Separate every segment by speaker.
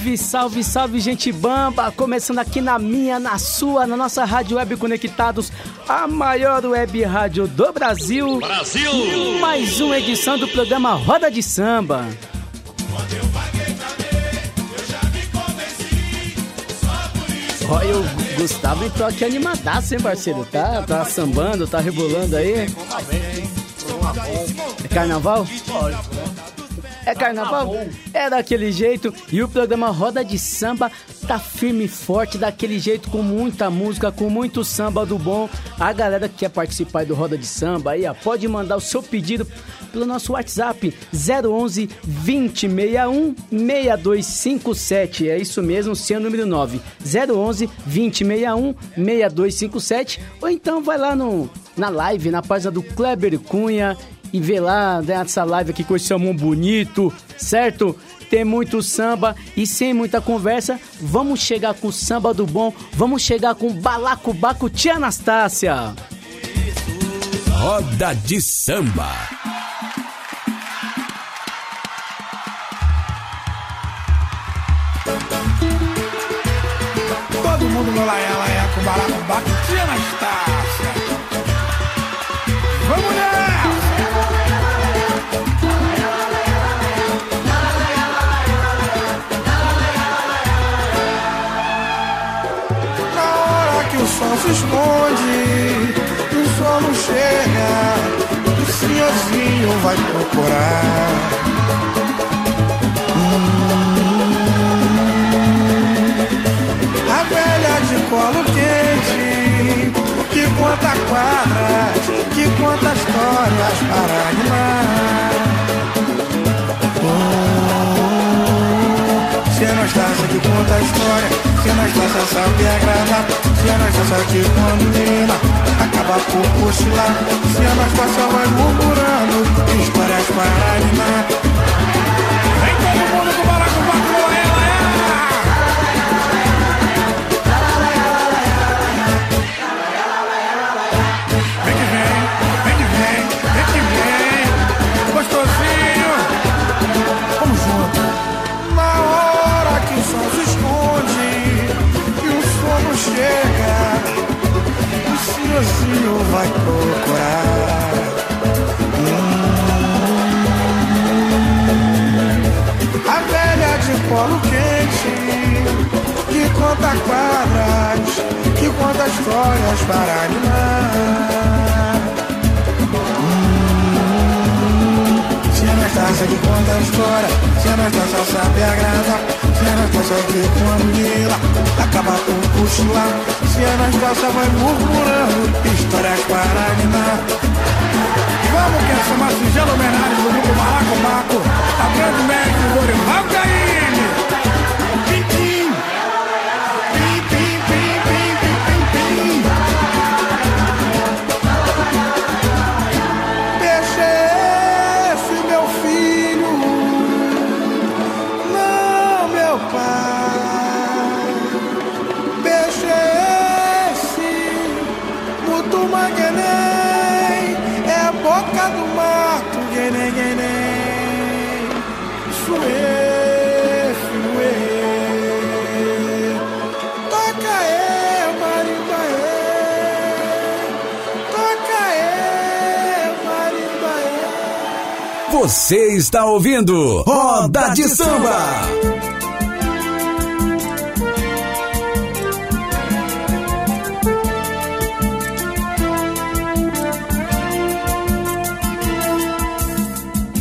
Speaker 1: Salve, salve, salve, gente bamba! Começando aqui na minha, na sua, na nossa Rádio Web Conectados, a maior web rádio do Brasil.
Speaker 2: Brasil!
Speaker 1: Mais uma edição do programa Roda de Samba. Olha, o Gustavo entrou aqui animadaço, hein, parceiro? Tá, tá sambando, tá rebolando aí. É carnaval? É carnaval? É daquele jeito. E o programa Roda de Samba tá firme e forte, daquele jeito, com muita música, com muito samba do bom. A galera que quer participar do Roda de Samba aí, ó, pode mandar o seu pedido pelo nosso WhatsApp 011 2061 6257. É isso mesmo, seu número 9. 011 2061 6257. Ou então vai lá no, na live, na página do Kleber Cunha e vê lá nessa live aqui com esse amor bonito, certo? Tem muito samba e sem muita conversa, vamos chegar com samba do bom, vamos chegar com balacobaco tia Anastácia.
Speaker 3: Roda de Samba.
Speaker 4: Todo mundo no laia, laia com balacobaco vai procurar. Hum, a velha de colo quente, que conta quadras, que conta histórias para animar. Se a Anastácia que conta a história, se a Anastácia sabe agradar, se a Anastácia que quando menina acaba por cochilar, se a Anastácia vai murmurando histórias para animar. Vem todo mundo com o chega, o senhorzinho vai procurar. Hum. A velha de colo quente que conta quadras, que conta histórias para animar. Se a Anastácia que conta a história, se a Anastácia sabe agradar, se a Anastácia que quando lila, acaba por cochilar, se a Anastácia vai murmurando
Speaker 3: Você está ouvindo Roda de Samba.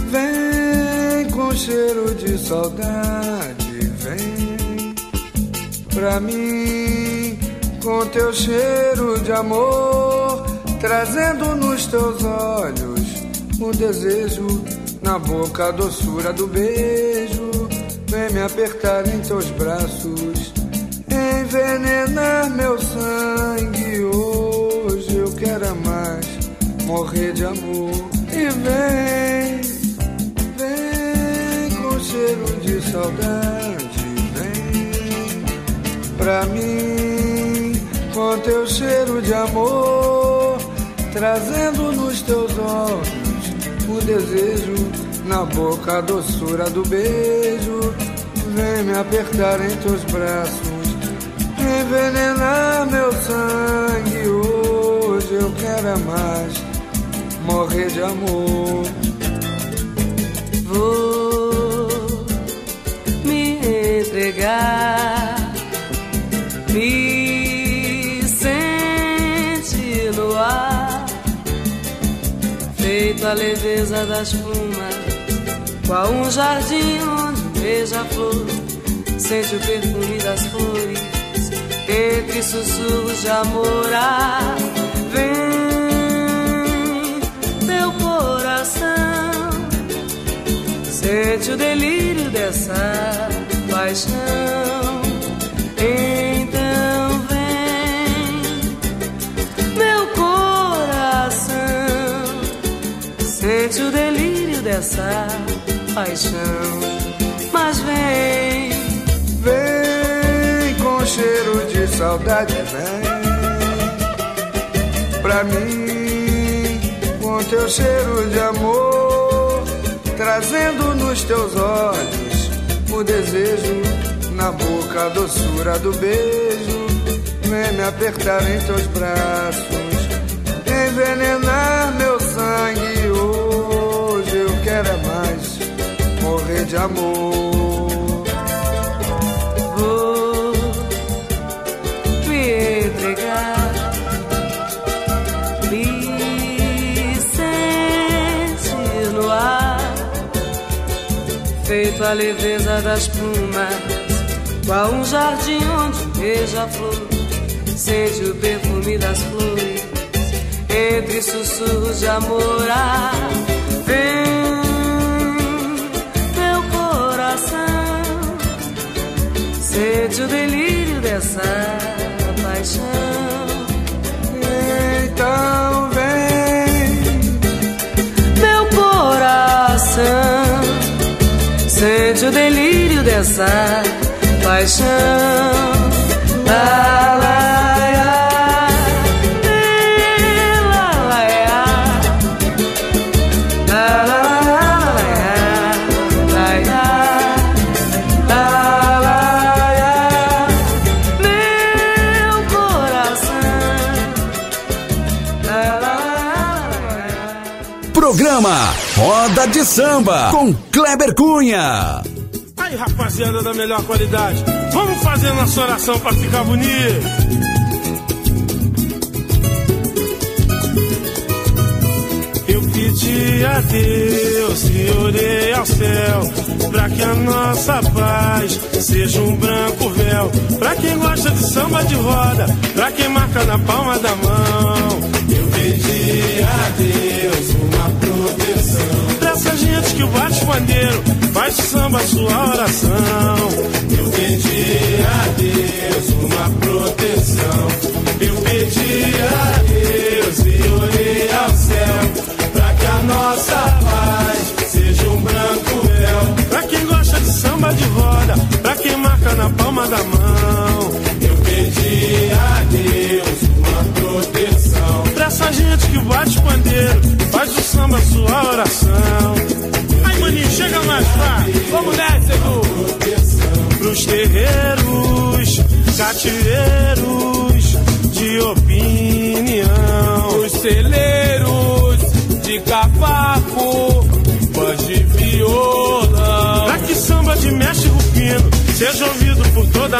Speaker 5: Vem com cheiro de saudade, vem pra mim com teu cheiro de amor, trazendo nos teus olhos o desejo, na boca a doçura do beijo. Vem me apertar em teus braços, envenenar meu sangue hoje.
Speaker 6: morrer de amor. E vem, vem com cheiro de saudade, vem pra mim com teu cheiro de amor, trazendo nos teus olhos o desejo, na boca a doçura do beijo. Vem me apertar em teus braços, envenenar meu sangue. Hoje eu quero é mais morrer de amor.
Speaker 2: Vou me entregar, me a leveza das plumas, qual um jardim onde beija-flor, sente o perfume das flores, entre sussurros de amor. Ah, vem coração sente o delírio dessa paixão. Então dessa paixão. Mas vem,
Speaker 6: vem com cheiro de saudade, vem pra mim com teu cheiro de amor, trazendo nos teus olhos o desejo, na boca a doçura do beijo. Vem me apertar em teus braços, envenenar de amor.
Speaker 2: Vou me entregar feito a leveza das plumas, qual um jardim onde beija-flor, sente o perfume das flores, entre sussurros de amor. Ah, vem, coração, sente o delírio dessa paixão.
Speaker 6: Então vem,
Speaker 2: meu coração sente o delírio dessa paixão. La, la,
Speaker 3: Programa Roda de Samba com Kleber Cunha.
Speaker 7: Aí, rapaziada da melhor qualidade, vamos fazer nossa oração para ficar bonito. Eu pedi a Deus e orei ao céu Pra que a nossa paz seja um branco véu Pra quem gosta de samba de roda Pra quem marca na palma da mão Eu pedi a Deus pandeiro Faz samba sua oração. Eu pedi a Deus uma proteção. Eu pedi a Deus e orei ao céu Pra que a nossa paz seja um branco véu Pra quem gosta de samba de roda Pra quem marca na palma da mão. Eu pedi a Deus uma proteção. Pra essa gente que bate pandeiro Faz do samba sua oração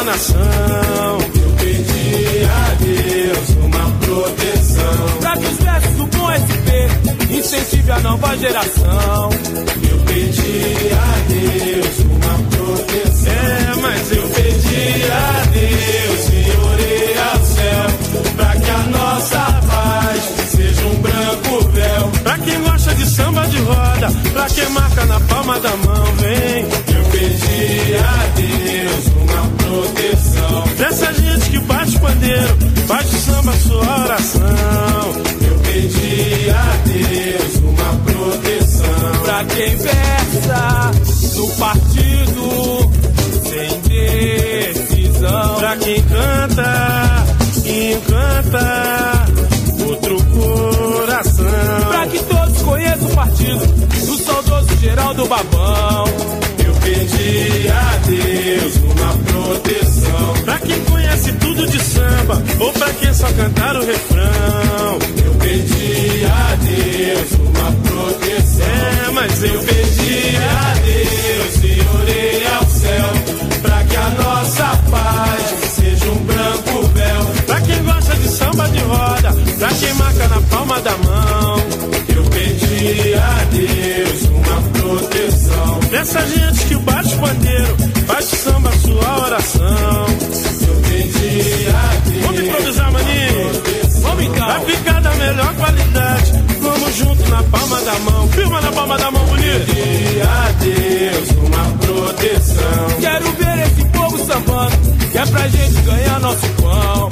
Speaker 7: por toda a nação.
Speaker 8: Eu pedi a Deus uma proteção.
Speaker 9: Pra que os versos do bom SP incentive a nova geração.
Speaker 8: Eu pedi a Deus uma proteção.
Speaker 7: É, mas eu
Speaker 8: pedi a Deus e orei ao céu. Pra que a nossa paz seja um branco véu.
Speaker 7: Pra quem gosta de samba de roda, pra quem marca na palma da mão, vem.
Speaker 8: Eu pedi a Deus uma proteção.
Speaker 7: Pra essa gente que bate pandeiro, faz de samba sua oração.
Speaker 8: Eu pedi
Speaker 10: a Deus uma proteção.
Speaker 9: Pra quem versa no partido sem decisão.
Speaker 7: Pra quem canta encanta outro coração.
Speaker 9: Pra que todos conheçam o partido do saudoso Geraldo Babão.
Speaker 10: Eu pedi a Deus uma proteção.
Speaker 7: Pra quem conhece tudo de samba, ou pra quem só cantar o refrão.
Speaker 10: Eu pedi a Deus uma proteção.
Speaker 7: É, mas eu
Speaker 10: pedi a Deus e orei ao pra
Speaker 7: gente
Speaker 9: ganhar nosso pão.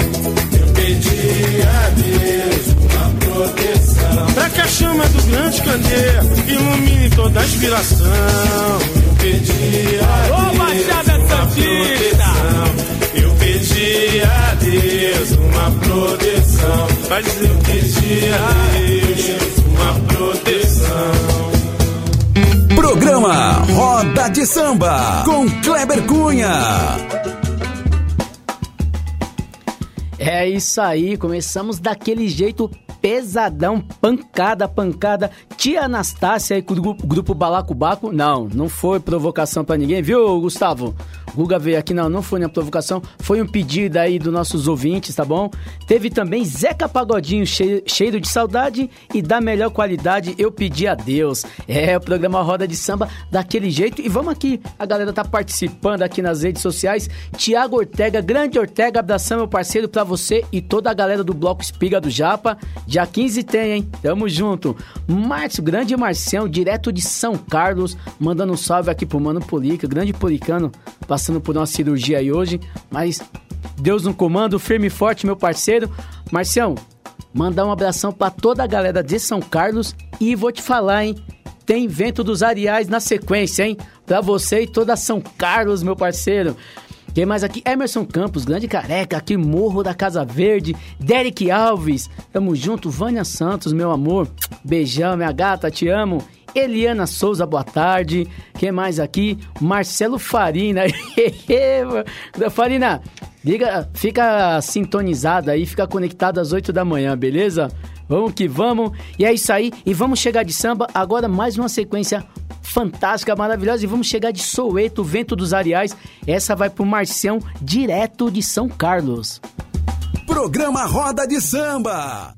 Speaker 10: Eu pedi a Deus uma proteção.
Speaker 7: Pra que a chama do grande candeia ilumine toda a inspiração.
Speaker 10: Eu pedi a Deus
Speaker 9: Baixada
Speaker 10: uma proteção. Eu pedi a Deus uma proteção.
Speaker 7: Vai dizer
Speaker 10: Eu pedi a Deus uma proteção.
Speaker 3: Programa Roda de Samba com Kleber Cunha.
Speaker 1: É isso aí, começamos daquele jeito pesadão, pancada, pancada. Tia Anastácia aí com o grupo, grupo Balacobaco. Não, não foi provocação pra ninguém, viu, Gustavo? Guga veio aqui, não, não foi na provocação, foi um pedido aí dos nossos ouvintes, tá bom? Teve também Zeca Pagodinho, cheiro de saudade e da melhor qualidade, eu pedi a Deus. É, o programa Roda de Samba daquele jeito. E vamos aqui, a galera tá participando aqui nas redes sociais. Tiago Ortega, grande Ortega, abração, meu parceiro, pra você e toda a galera do Bloco Espiga do Japa. Dia 15 tem, hein? Tamo junto. Márcio, grande Marcião, direto de São Carlos, mandando um salve aqui pro Mano Polica, grande Policano, passando por uma cirurgia aí hoje, mas Deus no comando, firme e forte, meu parceiro. Marcião, mandar um abração pra toda a galera de São Carlos e vou te falar, hein? Tem vento dos Ariais na sequência, hein? Pra você e toda São Carlos, meu parceiro. Quem mais aqui? Emerson Campos, grande careca, aqui Morro da Casa Verde. Derek Alves, tamo junto. Vânia Santos, meu amor. Beijão, minha gata, te amo. Eliana Souza, boa tarde. Quem mais aqui? Marcelo Farina. Farina, liga, fica sintonizado aí, fica conectado às 8 da manhã, beleza? Vamos que vamos. E é isso aí. E vamos chegar de samba. Agora mais uma sequência fantástica, maravilhosa. E vamos chegar de Soweto, Vento dos Ariais. Essa vai pro Marcião, direto de São Carlos.
Speaker 3: Programa Roda de Samba.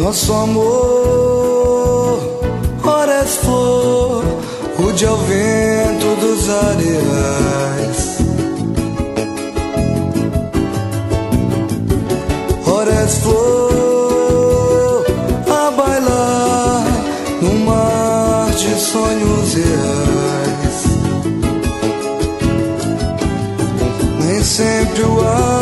Speaker 5: Nosso amor, ora és flor, rude ao vento dos areais. Ora és flor, a bailar no mar de sonhos reais. Nem sempre o amanhã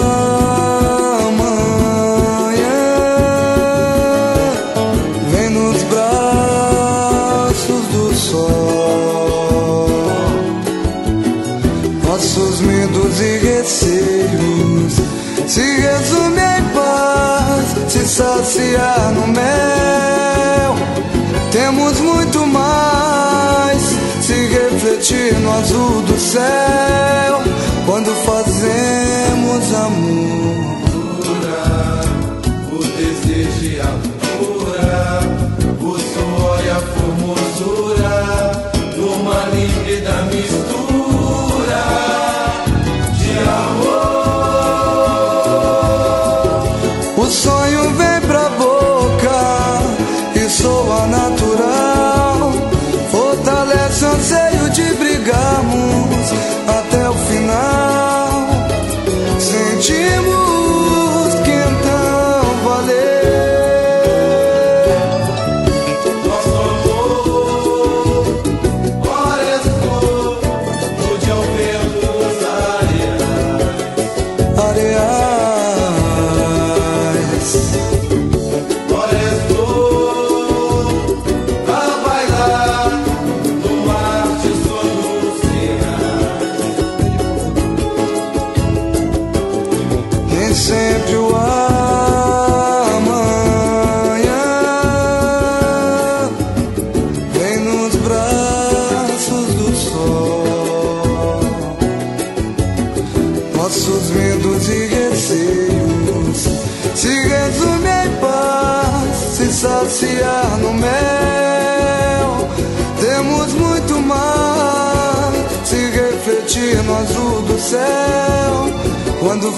Speaker 5: saciar no mel. Temos muito mais se refletir no azul do céu quando fazemos amor.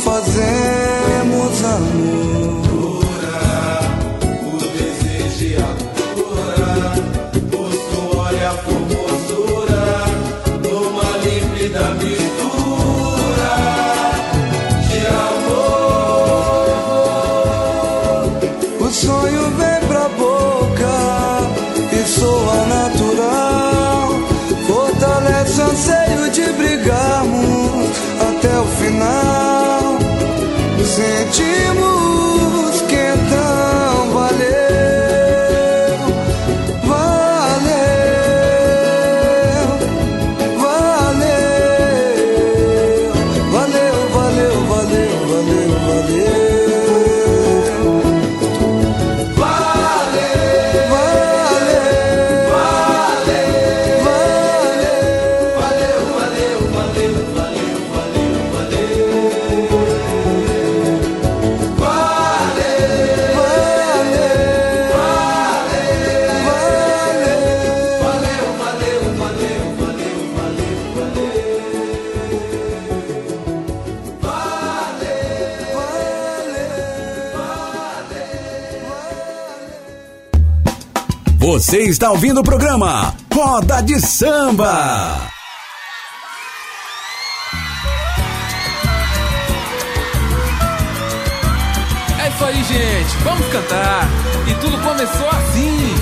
Speaker 5: Fazemos amor.
Speaker 3: Você está ouvindo o programa Roda de Samba.
Speaker 9: É isso aí, gente. Vamos cantar. E tudo começou assim.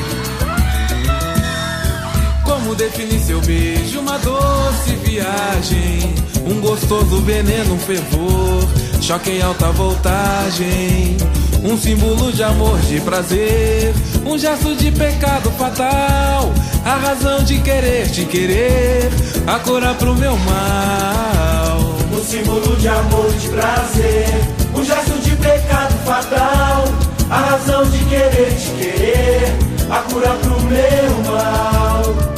Speaker 9: Como definir seu beijo? Uma doce viagem. Um gostoso veneno, um fervor. Choque em alta voltagem. Um símbolo de amor, de prazer. Um gesto de pecado fatal. A razão de querer, te querer. A cura pro meu mal.
Speaker 10: Um símbolo de amor, de prazer. Um gesto de pecado fatal. A razão de querer, te querer. A cura pro meu mal.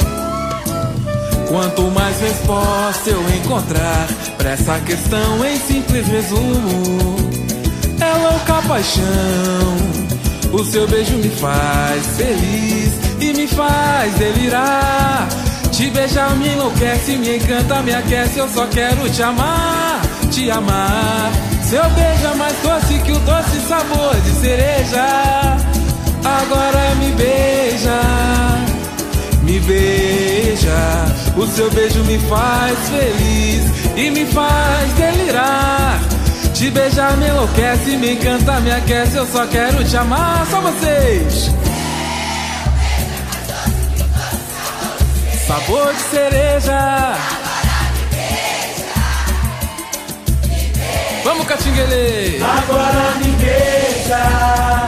Speaker 9: Quanto mais resposta eu encontrar pra essa questão em simples resumo, é louca paixão. O seu beijo me faz feliz e me faz delirar. Te beijar me enlouquece, me encanta, me aquece. Eu só quero te amar, te amar. Seu beijo é mais doce que o doce sabor de cereja. Agora me beija, me beija. O seu beijo me faz feliz e me faz delirar. Te beijar me enlouquece, me encanta, me aquece. Eu só quero te amar, só vocês. Sabor de cereja. Vamos, Catinguele!
Speaker 10: Agora me beija,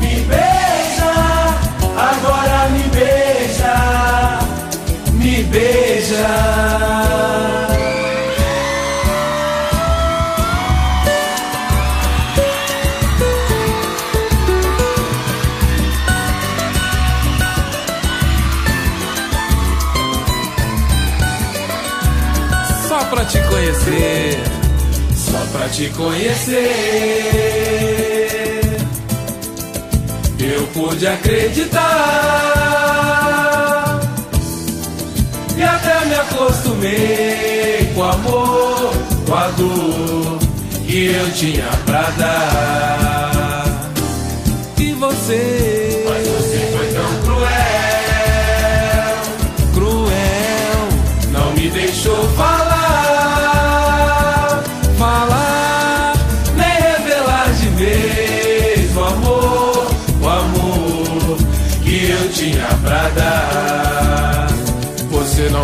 Speaker 10: me beija. Agora me beija, me beija.
Speaker 9: Pra te conhecer. Eu pude acreditar e até me acostumei com o amor, com a dor que eu tinha pra dar. E você,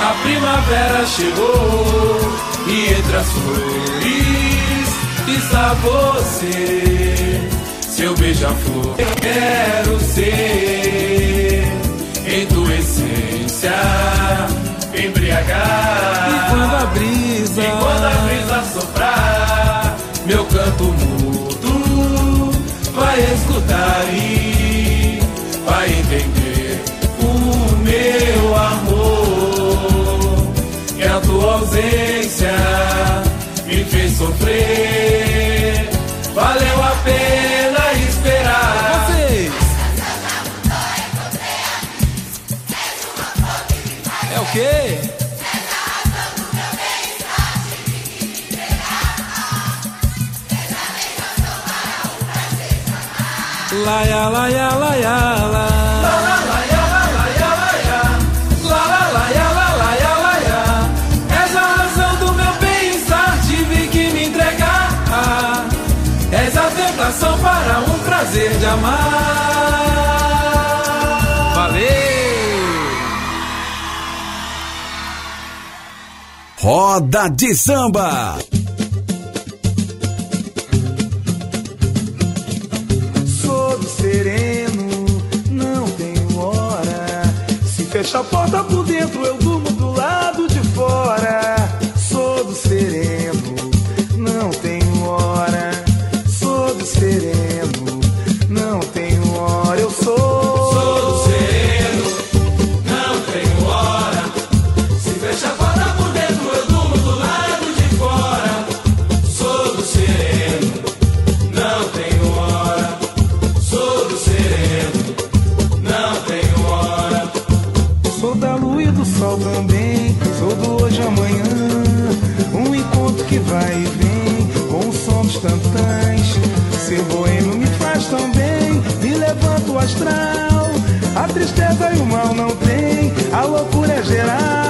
Speaker 9: A primavera chegou e entre as flores está você, seu beija-flor. Quero ser em tua essência embriagar.
Speaker 11: E quando a brisa,
Speaker 9: e quando a brisa soprar, meu canto mudo vai escutar prazer de amar.
Speaker 11: Valeu!
Speaker 3: Roda de Samba.
Speaker 12: Fecha a porta por dentro, eu durmo astral. A tristeza e o mal não tem. A loucura é geral.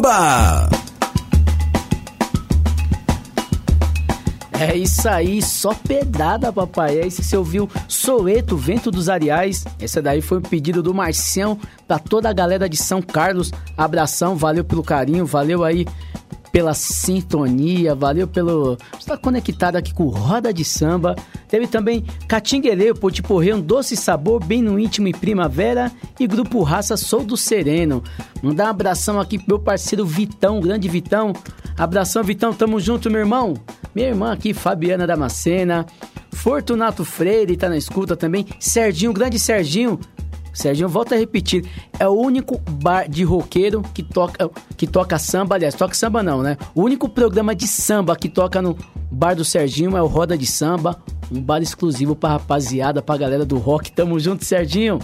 Speaker 3: Samba.
Speaker 1: É isso aí, só pedada, papai. É isso você ouviu, Soeto, Vento dos Areais. Esse daí foi um pedido do Marcião pra toda a galera de São Carlos. Abração, valeu pelo carinho, valeu aí pela sintonia, valeu pelo... Você tá conectado aqui com Roda de Samba. Teve também Catinguele, Potiporrê, um doce sabor bem no íntimo em primavera. E Grupo Raça, Sou do Sereno. Mandar um abração aqui pro meu parceiro Vitão, grande Vitão. Abração, Vitão, tamo junto, meu irmão. Minha irmã aqui, Fabiana Damascena. Fortunato Freire tá na escuta também. Serginho, grande Serginho. Serginho, volta a repetir. É o único bar de roqueiro que toca, que toca samba. Aliás, toca samba não, né? O único programa de samba que toca no bar do Serginho é o Roda de Samba. Um bar exclusivo pra rapaziada, pra galera do rock. Tamo junto, Serginho.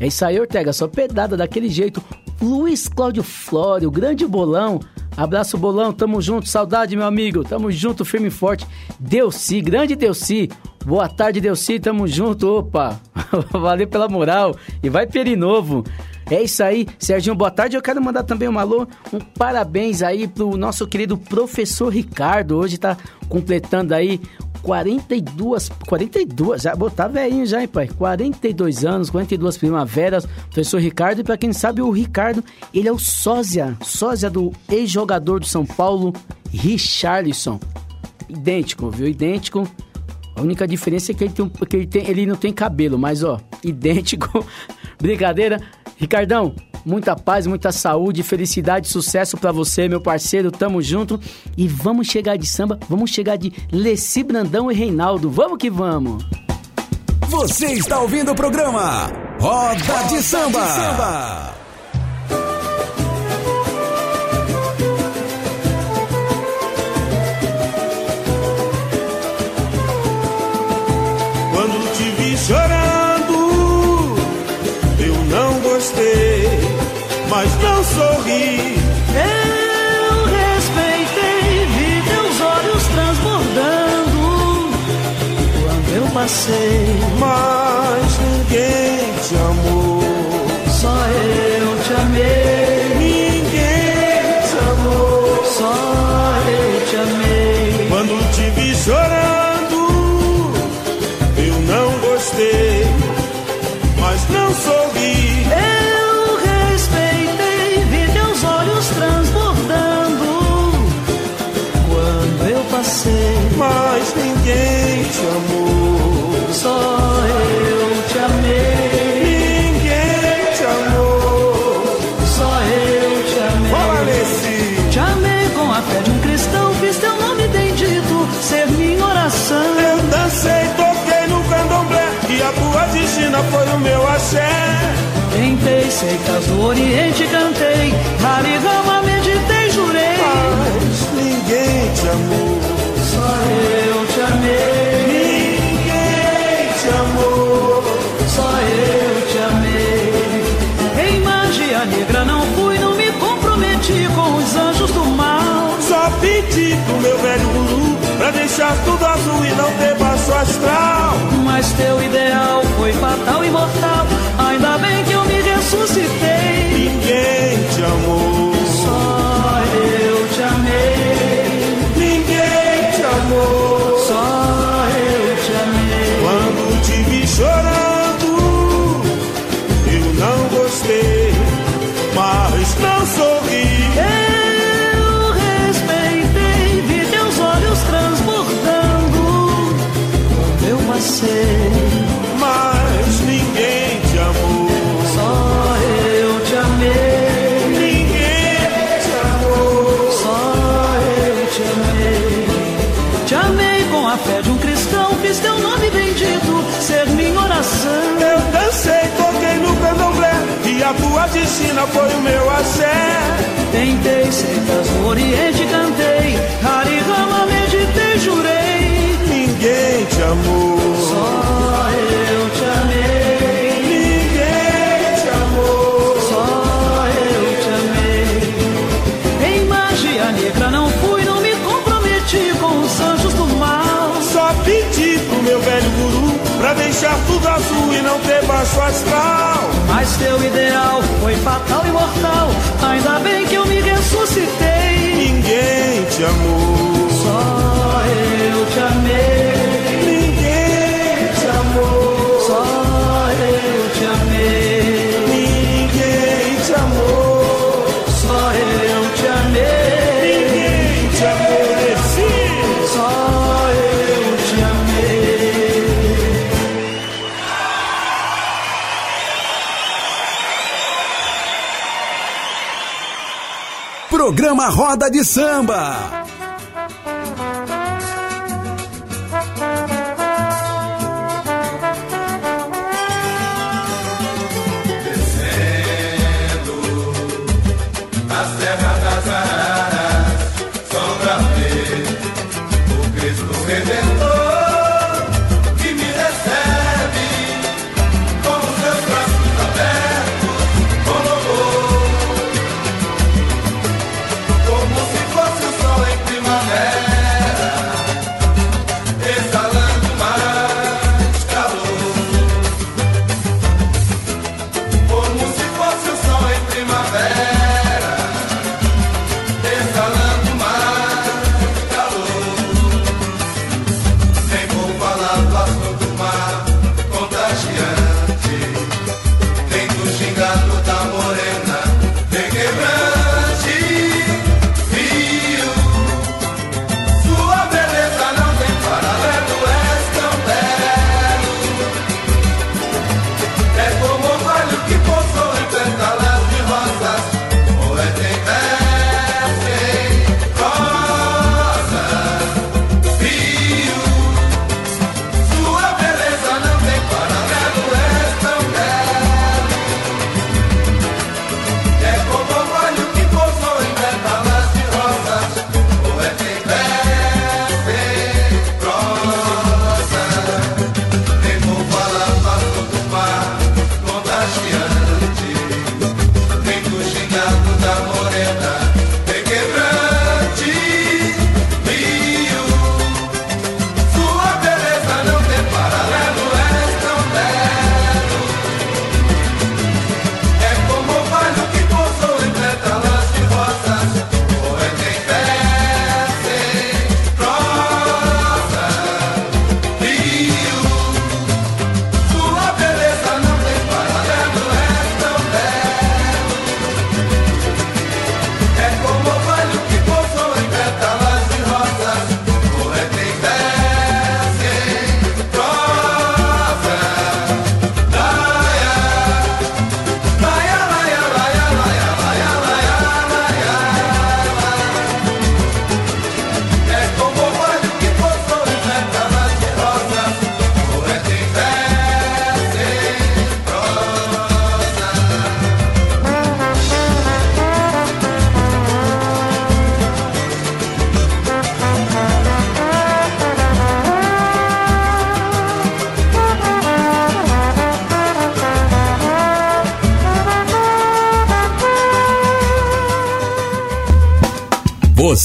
Speaker 1: É isso aí, Ortega. Só pedada daquele jeito. Luiz Cláudio Flório, grande bolão. Abraço, bolão, tamo junto, saudade, meu amigo. Tamo junto, firme e forte. Delci, grande Delci. Boa tarde, Delci, tamo junto. Opa, valeu pela moral. E vai Perinovo. É isso aí, Serginho, boa tarde. Eu quero mandar também um alô, um parabéns aí pro nosso querido professor Ricardo. Hoje tá completando aí 42, 42, já botar velhinho já, hein, pai? 42 anos, 42 primaveras, professor Ricardo. E pra quem sabe, o Ricardo, ele é o sósia, sósia do ex-jogador do São Paulo, Richarlison. Idêntico, viu? Idêntico. A única diferença é que ele, tem, que ele, tem, ele não tem cabelo, mas ó, idêntico. Brincadeira. Ricardão, muita paz, muita saúde, felicidade, sucesso para você, meu parceiro. Tamo junto e vamos chegar de samba, vamos chegar de Leci Brandão e Reinaldo. Vamos que vamos.
Speaker 3: Você está ouvindo o programa Roda, Roda de, samba. de Samba.
Speaker 13: Eu
Speaker 14: respeitei, vi teus olhos transbordando quando eu passei,
Speaker 13: mas ninguém te amou. Mas ninguém te amou.
Speaker 14: só eu te amei,
Speaker 13: Ninguém te amou.
Speaker 14: só eu te amei.
Speaker 13: Fala nesse.
Speaker 14: Te amei com a fé de um cristão, fiz teu nome bendito ser minha oração.
Speaker 13: Eu dancei, toquei no candomblé e a tua destina foi o meu axé.
Speaker 14: Tentei seitas do Oriente, cantei, Harigama,
Speaker 13: pro meu velho guru pra deixar tudo azul e não ter baixo astral.
Speaker 14: Mas teu ideal foi fatal e mortal. Ainda bem que eu me ressuscitei.
Speaker 13: Destina foi o meu axé.
Speaker 14: Tentei seitas no Oriente, cantei, meditei,
Speaker 13: tudo azul e não ter baixo astral.
Speaker 14: Mas teu ideal foi fatal e mortal. Ainda bem que eu me ressuscitei.
Speaker 13: Ninguém te amou.
Speaker 3: Programa Roda de Samba.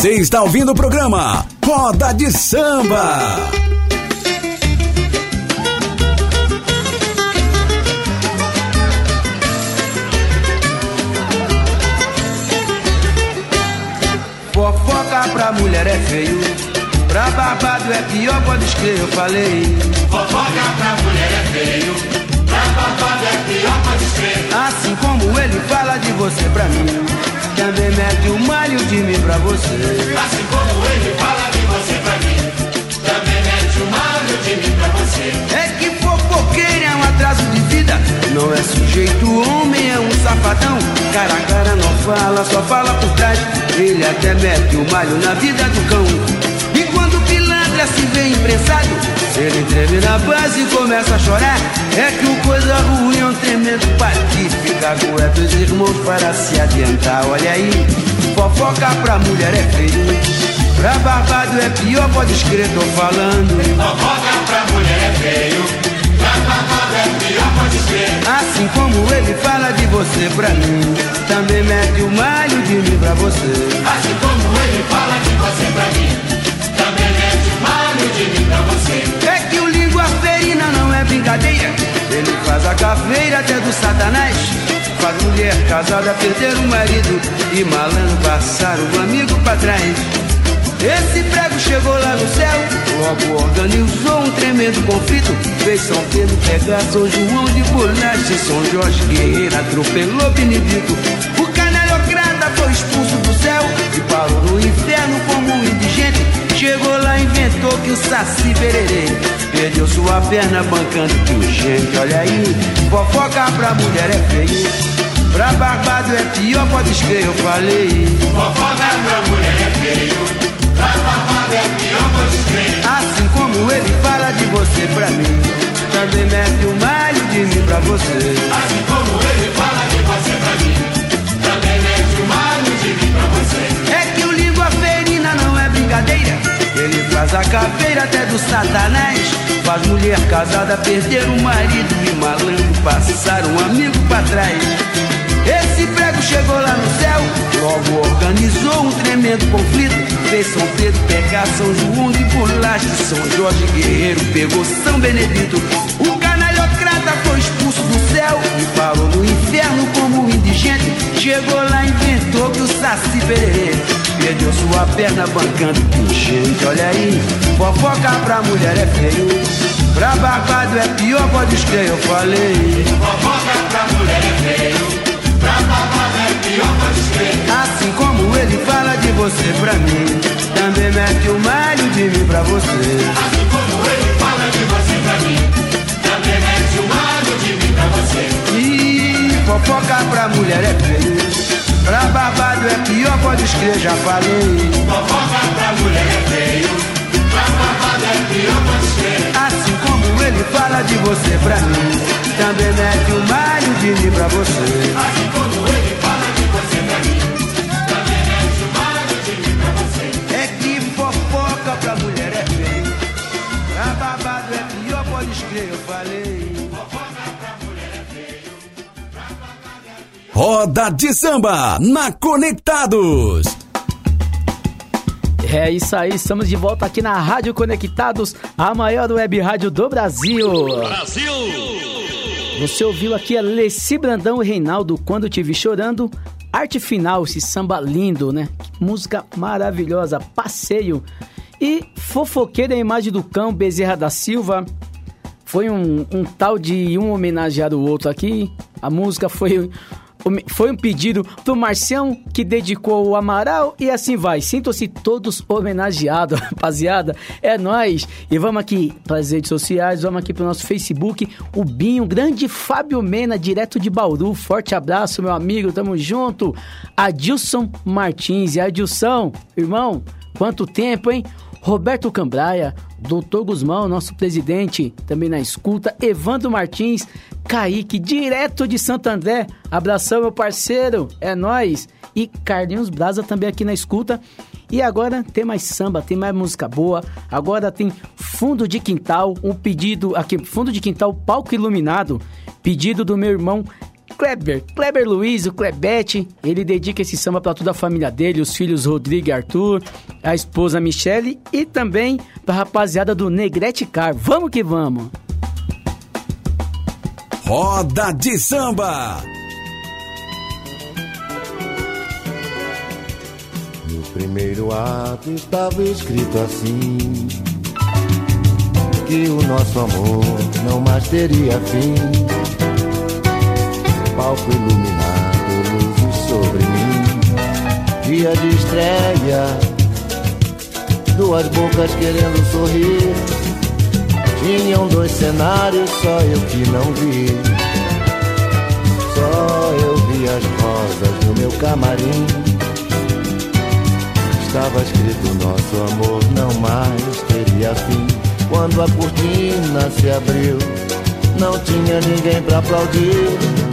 Speaker 3: Você está ouvindo o programa Roda de Samba.
Speaker 15: Fofoca pra mulher é feio, pra babado é pior, pode escrever, eu falei.
Speaker 10: Fofoca pra mulher é feio,
Speaker 15: Assim como ele fala de você pra mim, também mete o malho de mim pra você.
Speaker 10: Assim como ele fala de você pra mim, também mete o malho de mim pra você.
Speaker 15: É que fofoqueiro é um atraso de vida, não é sujeito, homem é um safadão. Cara a cara não fala, só fala por trás. Ele até mete o malho na vida do cão. E quando o pilantra se vê imprensado, ele treme na base e começa a chorar. É que o coisa ruim é um tremendo patife. Fica com é dos irmãos para se adiantar. Olha aí, fofoca pra mulher é feio. Pra barbado é pior, pode escrever, tô falando.
Speaker 10: Fofoca pra mulher é feio, pra babado é pior, pode escrever.
Speaker 15: Assim como ele fala de você pra mim, também mete o malho de mim pra você.
Speaker 10: Assim como pra você.
Speaker 15: É que o língua ferina não é brincadeira. Ele faz a cafeira até do satanás. Faz mulher casada perder o marido e malandro passar o amigo pra trás. Esse prego chegou lá no céu, logo organizou um tremendo conflito. Fez São Pedro pegar São João de bolacha e São Jorge Guerreiro atropelou Benedito. O canalhocrata foi expulso do céu e parou no inferno. Chegou lá, inventou que o Saci Pererê perdeu sua perna bancando com gente. Olha aí, fofoca pra mulher é feio. Pra barbado é pior, pode escrever, eu falei.
Speaker 10: Fofoca pra mulher é feio, pra babado é pior, pode escrever.
Speaker 15: Assim como ele fala de você pra mim, também mete o malho de mim pra você.
Speaker 10: Assim como ele
Speaker 15: Ele faz a caveira até do satanás. Faz mulher casada perder o marido e malandro passar um amigo pra trás. Esse prego chegou lá no céu, logo organizou um tremendo conflito. Fez São Pedro pegar São João de bolacha, São Jorge Guerreiro pegou São Benedito. O canalhocrata foi expulso do céu e parou no inferno como indigente. Chegou lá, inventou que o Saci Pererê perdeu sua perna bancando com gente. Olha aí, fofoca pra mulher é feio, pra barbado é pior, pode escrever, eu falei.
Speaker 10: Fofoca pra mulher é feio, pra babado é pior, pode escrever.
Speaker 15: Assim como ele fala de você pra mim, também mete o malho de mim pra você.
Speaker 10: Assim como ele fala de você pra mim, também mete o malho de mim pra você.
Speaker 15: E fofoca pra mulher é feio, pra barbado é pior, pode escrever, já falei.
Speaker 10: Fofoca pra mulher é feio, pra babado é pior, pode escrever.
Speaker 15: Assim como ele fala de você pra mim, também mete o malho de mim pra você.
Speaker 10: Assim como ele
Speaker 3: Roda de Samba na Conectados.
Speaker 1: É isso aí, estamos de volta aqui na Rádio Conectados, a maior web rádio do Brasil.
Speaker 3: Brasil!
Speaker 1: Você ouviu aqui a Leci Brandão e Reinaldo Quando Te Vi Chorando. Arte final, esse samba lindo, né? Que música maravilhosa, passeio. E fofoqueira a imagem do cão Bezerra da Silva. Foi um, um tal de um homenagear o outro aqui. A música foi foi um pedido pro Marcião, que dedicou o Amaral, e assim vai. Sintam-se todos homenageados, rapaziada. É nós E vamos aqui pras redes sociais, vamos aqui pro nosso Facebook. O Binho, grande Fábio Mena, direto de Bauru. Forte abraço, meu amigo, tamo junto. Adilson Martins. E Adilson, irmão, quanto tempo, hein? Roberto Cambraia, Doutor Guzmão, nosso presidente, também na escuta. Evandro Martins, Kaique, direto de Santo André. Abração, meu parceiro, é nós. E Carlinhos Brasa também aqui na escuta. E agora tem mais samba, tem mais música boa. Agora tem Fundo de Quintal, um pedido aqui, Fundo de Quintal, palco iluminado. Pedido do meu irmão Kleber, Kleber Luiz, o Klebete, ele dedica esse samba para toda a família dele, os filhos Rodrigo e Arthur, a esposa Michele e também pra rapaziada do Negrete Car. Vamos que vamos!
Speaker 3: Roda de Samba!
Speaker 16: No primeiro ato estava escrito assim: Que o nosso amor não mais teria fim. Palco iluminado, luzes sobre mim. Dia de estreia, duas bocas querendo sorrir tinham dois cenários, só eu que não vi. Só eu vi as rosas no meu camarim. Estava escrito: nosso amor não mais teria fim. Quando a cortina se abriu, não tinha ninguém pra aplaudir.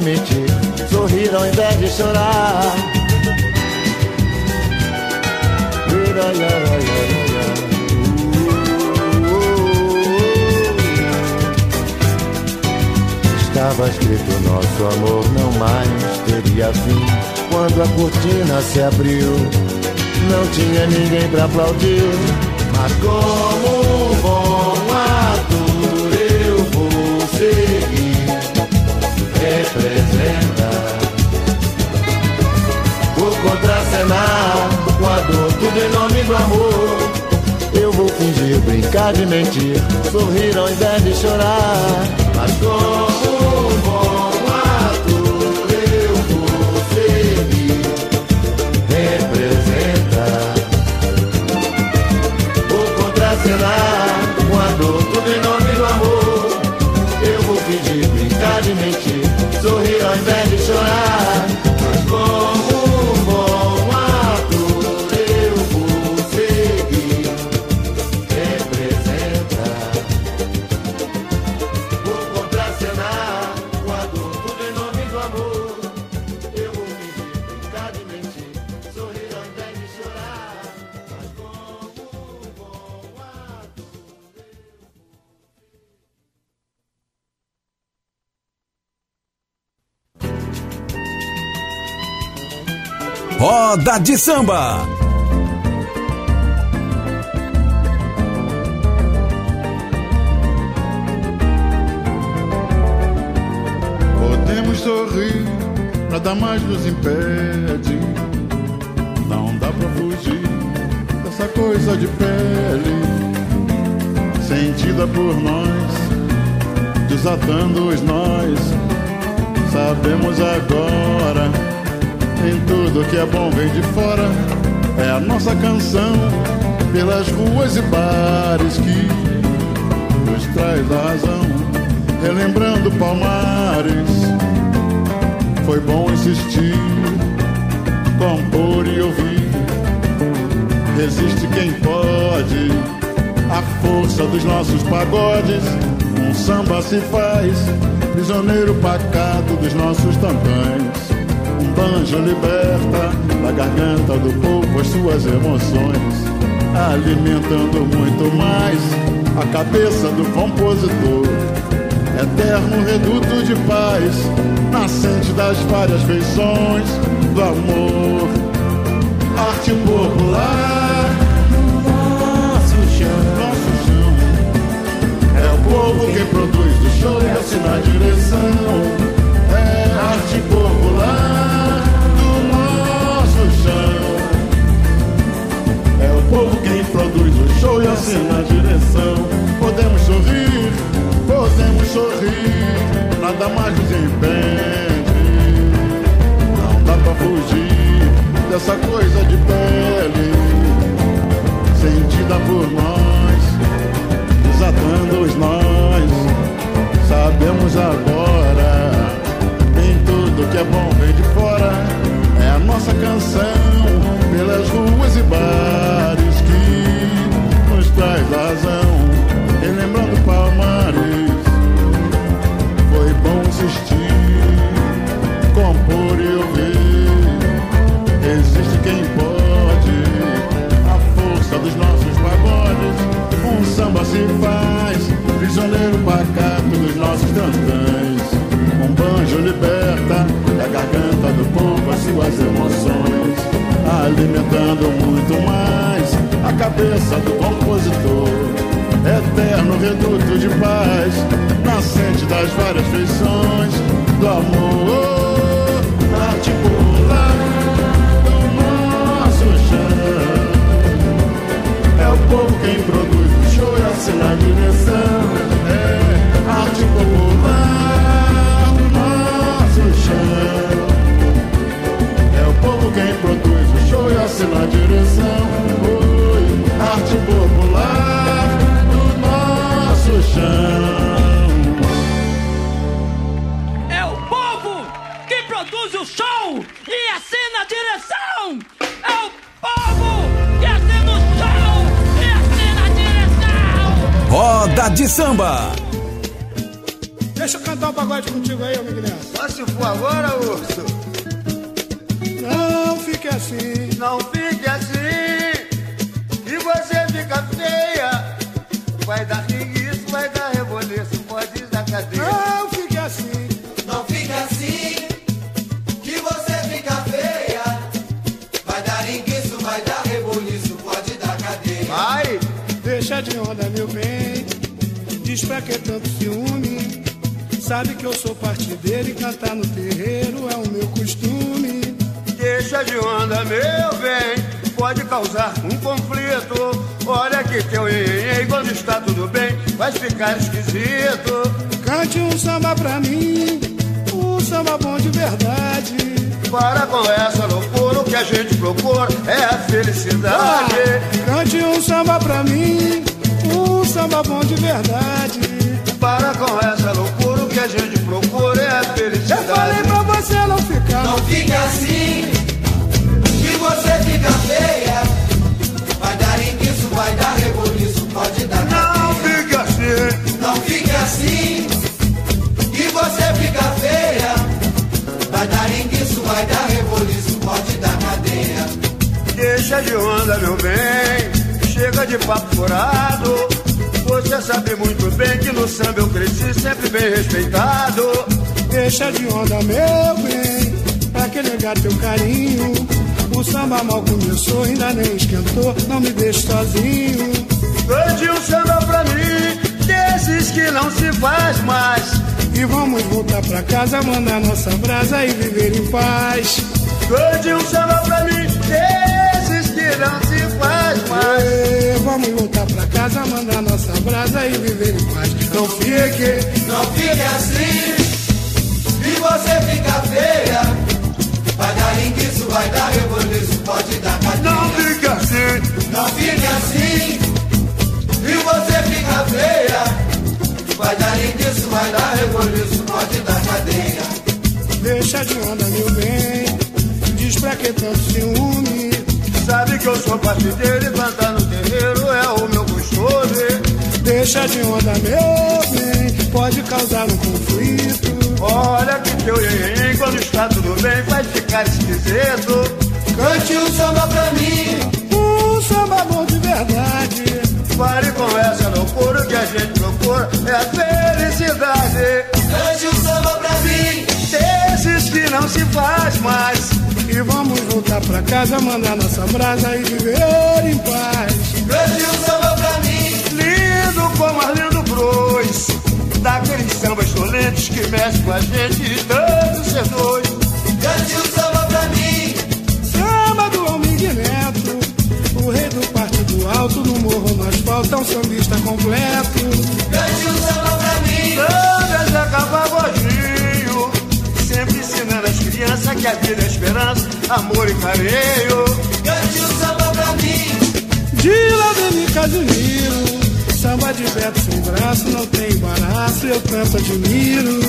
Speaker 16: mentir, sorrir ao invés de chorar. Estava escrito nosso amor não mais teria fim. Quando a cortina se abriu, não tinha ninguém pra aplaudir. Mas como representar, vou contracenar com a dor, tudo em nome do amor. Eu vou fingir, brincar de mentir, sorrir ao invés de chorar. Mas como mentir, sorrir ao invés
Speaker 3: Roda de Samba.
Speaker 17: Podemos sorrir, nada mais nos impede. Não dá pra fugir dessa coisa de pele, sentida por nós, desatando os nós. Sabemos agora em tudo que é bom vem de fora. É a nossa canção pelas ruas e bares que nos traz a razão. Relembrando Palmares, foi bom insistir, compor e ouvir. Resiste quem pode, a força dos nossos pagodes. Um samba se faz, prisioneiro pacato dos nossos tantãs um banjo liberta da garganta do povo as suas emoções, alimentando muito mais a cabeça do compositor. Eterno reduto de paz, nascente das várias feições do amor. Arte popular, nosso chão, nosso chão. É o povo quem produz o show e assina a direção. É arte popular.
Speaker 3: Roda de samba.
Speaker 12: Deixa eu cantar um pagode contigo aí, ô Miguel.
Speaker 18: Só se for agora, urso.
Speaker 12: Não fique assim.
Speaker 18: Não fique assim. E você fica feia. Vai dar ringuiço, vai dar reboliço, pode ir da cadeia.
Speaker 12: Não Diz pra que tanto ciúme. Sabe que eu sou partideiro e cantar no terreiro é o meu costume.
Speaker 18: Deixa de onda, meu bem. Pode causar um conflito. Olha que teu iê quando está tudo bem, vai ficar esquisito.
Speaker 12: Cante um samba pra mim, um samba bom de verdade.
Speaker 18: Para com essa loucura, o que a gente procura é a felicidade.
Speaker 12: Cante um samba pra mim, samba bom de verdade.
Speaker 18: Para com essa loucura, o que a gente procura é a
Speaker 12: Eu
Speaker 18: felicidade.
Speaker 12: falei pra você não ficar.
Speaker 10: Não fica assim, que você fica feia. Vai dar enguiço, vai dar reboliço, pode dar
Speaker 18: Não
Speaker 10: cadeia.
Speaker 18: fica assim.
Speaker 10: Não fica assim, que você fica feia. Vai dar enguiço, vai dar reboliço, pode dar cadeia.
Speaker 18: Deixa de onda, meu bem. Chega de papo furado. Você sabe muito bem que no samba eu cresci sempre bem respeitado.
Speaker 12: Deixa de onda, meu bem, pra que negar teu carinho? O samba mal começou, ainda nem esquentou, não me deixe sozinho.
Speaker 18: Cante um samba pra mim, desses que não se faz mais.
Speaker 12: E vamos voltar pra casa, mandar nossa brasa e viver em paz.
Speaker 18: Cante um samba pra mim, desses que não se faz mais.
Speaker 12: Vamos voltar pra casa, mandar nossa brasa e viver em paz. Não fique,
Speaker 10: Não fique assim, e você fica feia. Vai dar enguiço, vai dar reboliço, pode dar cadeia.
Speaker 18: Não fica assim.
Speaker 10: Não fique assim, e você fica feia. Vai dar enguiço, vai dar reboliço, pode dar cadeia.
Speaker 12: deixa de onda, meu bem. Diz pra que tanto ciúme?
Speaker 18: Sabe que eu sou partideiro e plantar no terreiro é o meu costume.
Speaker 12: Deixa de onda, meu bem, pode causar um conflito.
Speaker 18: Olha que teu iê quando está tudo bem vai ficar esquisito.
Speaker 10: Cante um samba pra mim,
Speaker 12: Um samba bom de verdade.
Speaker 18: Pare com essa loucura que a gente procura é a felicidade.
Speaker 10: cante um samba pra mim.
Speaker 18: Que não se faz mais.
Speaker 12: E vamos voltar pra casa, mandar nossa brasa e viver em paz.
Speaker 10: Cante um samba pra mim,
Speaker 18: Lindo como Arlindo Cruz. Daqueles sambas solentos que mexem com a gente e tanto ser dois.
Speaker 10: cante um samba pra mim.
Speaker 12: Samba do Almig Neto, o rei do partido alto, no morro no asfalto, é um sambista completo.
Speaker 10: Cante um samba
Speaker 18: vizinhança que a vida é esperança, amor e carinho.
Speaker 10: Cante o samba pra mim.
Speaker 12: De Ladenica de Nilo, samba de Beto sem braço, não tem embaraço, eu tanto admiro.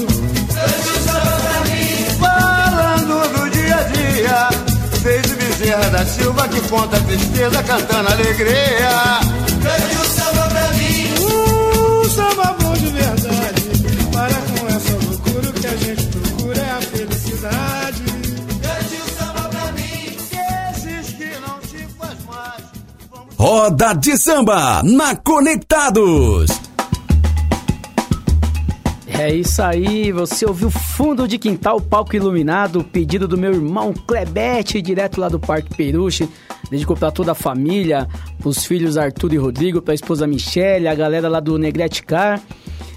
Speaker 10: Cante o samba pra mim.
Speaker 12: Falando do dia a dia, desde Bezerra da Silva que conta tristeza, cantando alegria.
Speaker 10: Cante o
Speaker 3: Roda de Samba na Conectados.
Speaker 1: É isso aí, você ouviu Fundo de Quintal, palco iluminado, pedido do meu irmão Clebete, direto lá do Parque Peruche. Dedicou pra toda a família, pros filhos Arthur e Rodrigo, pra esposa Michele, a galera lá do Negrete Car.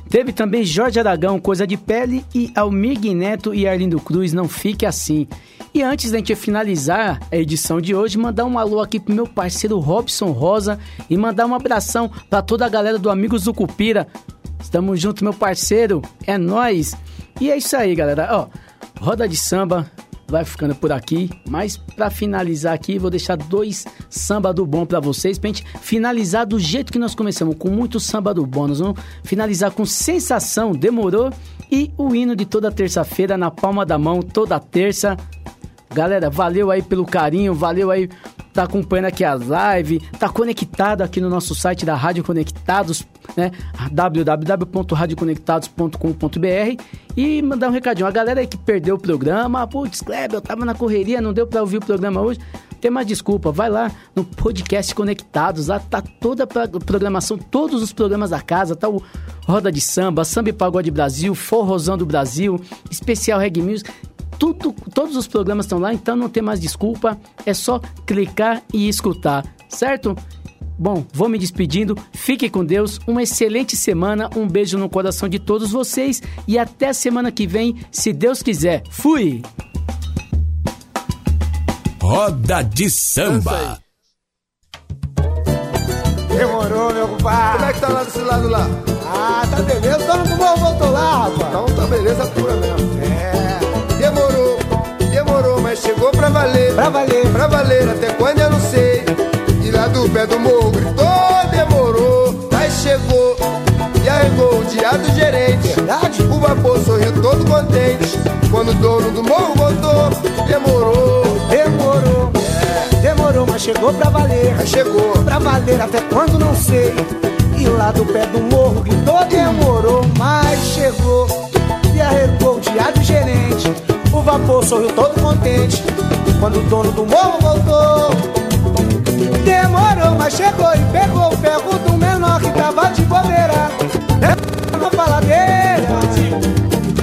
Speaker 1: Teve também Jorge Aragão, Coisa de Pele, e Almir Neto e Arlindo Cruz, Não Fique Assim. E antes da gente finalizar a edição de hoje, mandar um alô aqui pro meu parceiro Robson Rosa e mandar um abração pra toda a galera do Amigos do Cupira. Estamos junto, meu parceiro. É nós. E é isso aí, galera. Ó, roda de samba vai ficando por aqui, mas pra finalizar aqui, vou deixar dois samba do bom pra vocês, pra gente finalizar do jeito que nós começamos, com muito samba do bom. Nós vamos finalizar com Sensação, Demorou e o hino de toda terça-feira na palma da mão, toda terça. Galera, valeu aí pelo carinho, valeu aí tá acompanhando aqui as lives, tá conectado aqui no nosso site da Rádio Conectados, né? www.radioconectados.com.br e mandar um recadinho. A galera aí que perdeu o programa, putz, Kleber, eu tava na correria, não deu pra ouvir o programa hoje. Tem mais desculpa, vai lá no podcast Conectados, lá tá toda a pro- programação, todos os programas da casa, tá o Roda de Samba, Samba e Pagode Brasil, Forrozão do Brasil, Especial Reggae Music, tudo, todos os programas estão lá, então não tem mais desculpa, é só clicar e escutar, certo? Bom, vou me despedindo, fique com Deus, uma excelente semana, um beijo no coração de todos vocês e até semana que vem, se Deus quiser. Fui!
Speaker 3: Roda de Samba.
Speaker 18: Demorou, meu compadre. Como é que tá lá desse lado lá? Ah, tá beleza. O dono do morro voltou lá, rapaz. Então tá beleza pura mesmo. É. Chegou pra valer. Pra valer. Pra valer, até quando eu não sei. E lá do pé do morro gritou, demorou, mas chegou. E arregou o dia do gerente. Verdade? O vapor sorriu todo contente. Quando o dono do morro voltou, demorou.
Speaker 19: Demorou, demorou, mas chegou pra valer.
Speaker 18: Mas chegou.
Speaker 19: Pra valer até quando não sei. E lá do pé do morro gritou, demorou, mas chegou. E arregou o dia do gerente. O vapor sorriu todo contente. Quando o dono do morro voltou. Demorou, mas chegou e pegou o ferro do menor que tava de bobeira. Na faladeira.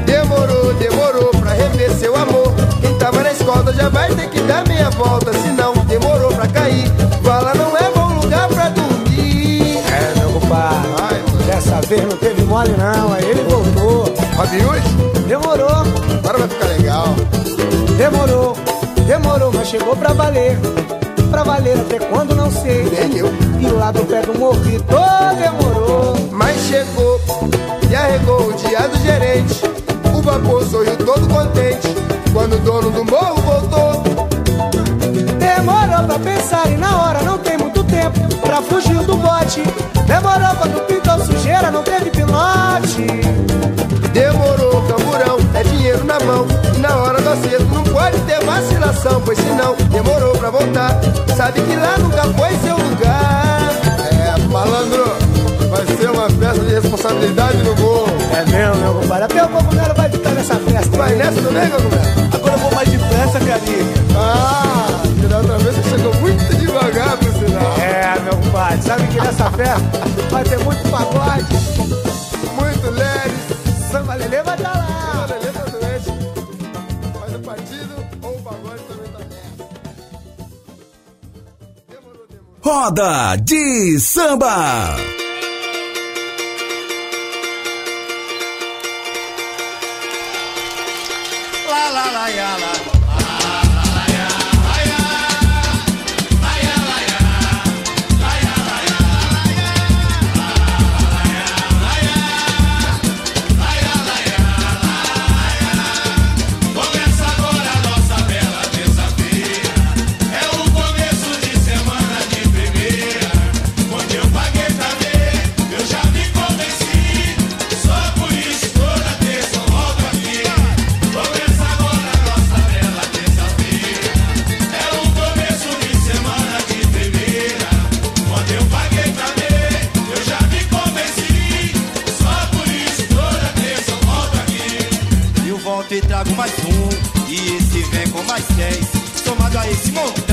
Speaker 18: Demorou, demorou pra rever seu amor. Quem tava na escola já vai ter que dar meia volta. Se não, demorou pra cair. Vala não é bom lugar pra dormir.
Speaker 19: É, meu compadre. Dessa vez não teve mole não, aí ele voltou.
Speaker 18: Hoje?
Speaker 19: Demorou.
Speaker 18: Agora vai ficar legal.
Speaker 19: Demorou, demorou, mas chegou pra valer. Pra valer até quando não sei.
Speaker 18: Nem eu.
Speaker 19: E lá do pé do morro gritou, demorou.
Speaker 18: Mas chegou e arregou o dia do gerente. O vapor sorriu todo contente. Quando o dono do morro voltou.
Speaker 19: Demorou pra pensar e na hora não tem muito tempo pra fugir do bote. Demorou quando pintou sujeira, não teve pilote.
Speaker 18: Dinheiro na mão. E na hora do acerto não pode ter vacilação, pois senão demorou pra voltar. Sabe que lá nunca foi seu lugar. É, malandro, vai ser uma festa de responsabilidade no morro.
Speaker 19: É mesmo, meu compadre. Até o cogumelo vai ficar nessa festa.
Speaker 18: Vai nessa também, cogumelo?
Speaker 19: Agora eu vou mais depressa, carinha.
Speaker 18: Ah, que da outra vez você chegou muito devagar, por sinal.
Speaker 19: É, meu compadre. Sabe que nessa festa vai ter muito pagode.
Speaker 18: Muito leve.
Speaker 19: Samba Lelê vai estar
Speaker 3: Roda de Samba.
Speaker 20: e trago mais um. E esse vem com
Speaker 21: mais dez. Somado a esse monte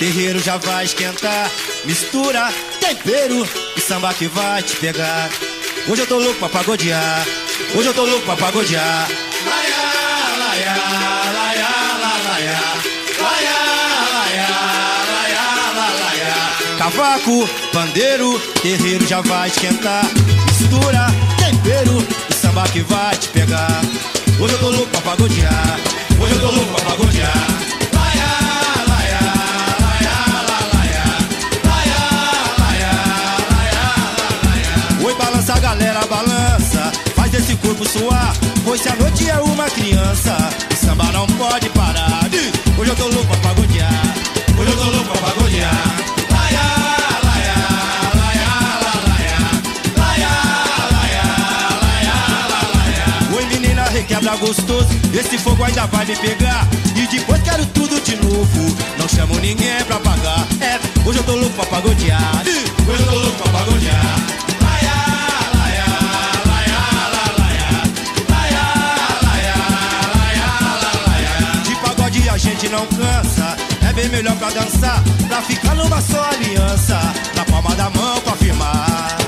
Speaker 21: terreiro já vai esquentar. Mistura, tempero e samba que vai te pegar. Hoje eu tô louco pra pagodear. Hoje eu tô louco pra pagodear. Cavaco, pandeiro, terreiro já vai esquentar. Mistura, tempero e samba que vai te pegar. Hoje eu tô louco pra pagodear. Hoje eu tô louco pra pagodear. Corpo suar. Pois se a noite é uma criança, o samba não pode parar. Hoje eu tô louco pra pagodear. Hoje eu tô louco pra pagodear. Requebra gostoso. Esse fogo ainda vai me pegar. E depois quero tudo de novo. Não chamo ninguém pra pagar. É, hoje eu tô louco pra pagodear. Hoje eu tô louco pra pagodear. Não cansa, é bem melhor pra dançar, pra ficar numa só aliança, na palma da mão pra firmar.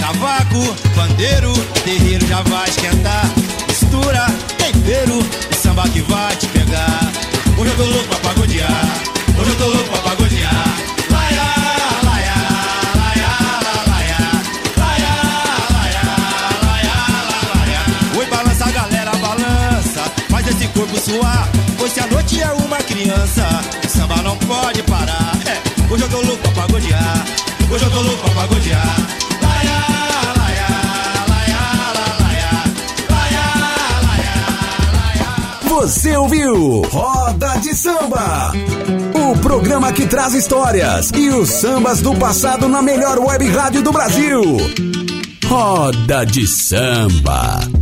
Speaker 21: Cavaco, pandeiro, terreiro já vai esquentar, mistura, tempero e samba que vai te pegar. Hoje eu tô louco pra pagodear, hoje eu tô louco pra pagodear. Corpo suar. Pois se a noite é uma criança, o samba não pode parar. É, hoje eu tô louco pra pagodear. Hoje eu tô louco pra pagodear. Laia, laia, laia, la, laia. Laia,
Speaker 3: Você ouviu Roda de Samba. O programa que traz histórias e os sambas do passado na melhor web rádio do Brasil. Roda de Samba.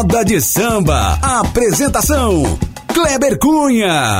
Speaker 3: Roda de Samba. Apresentação: Kleber Cunha.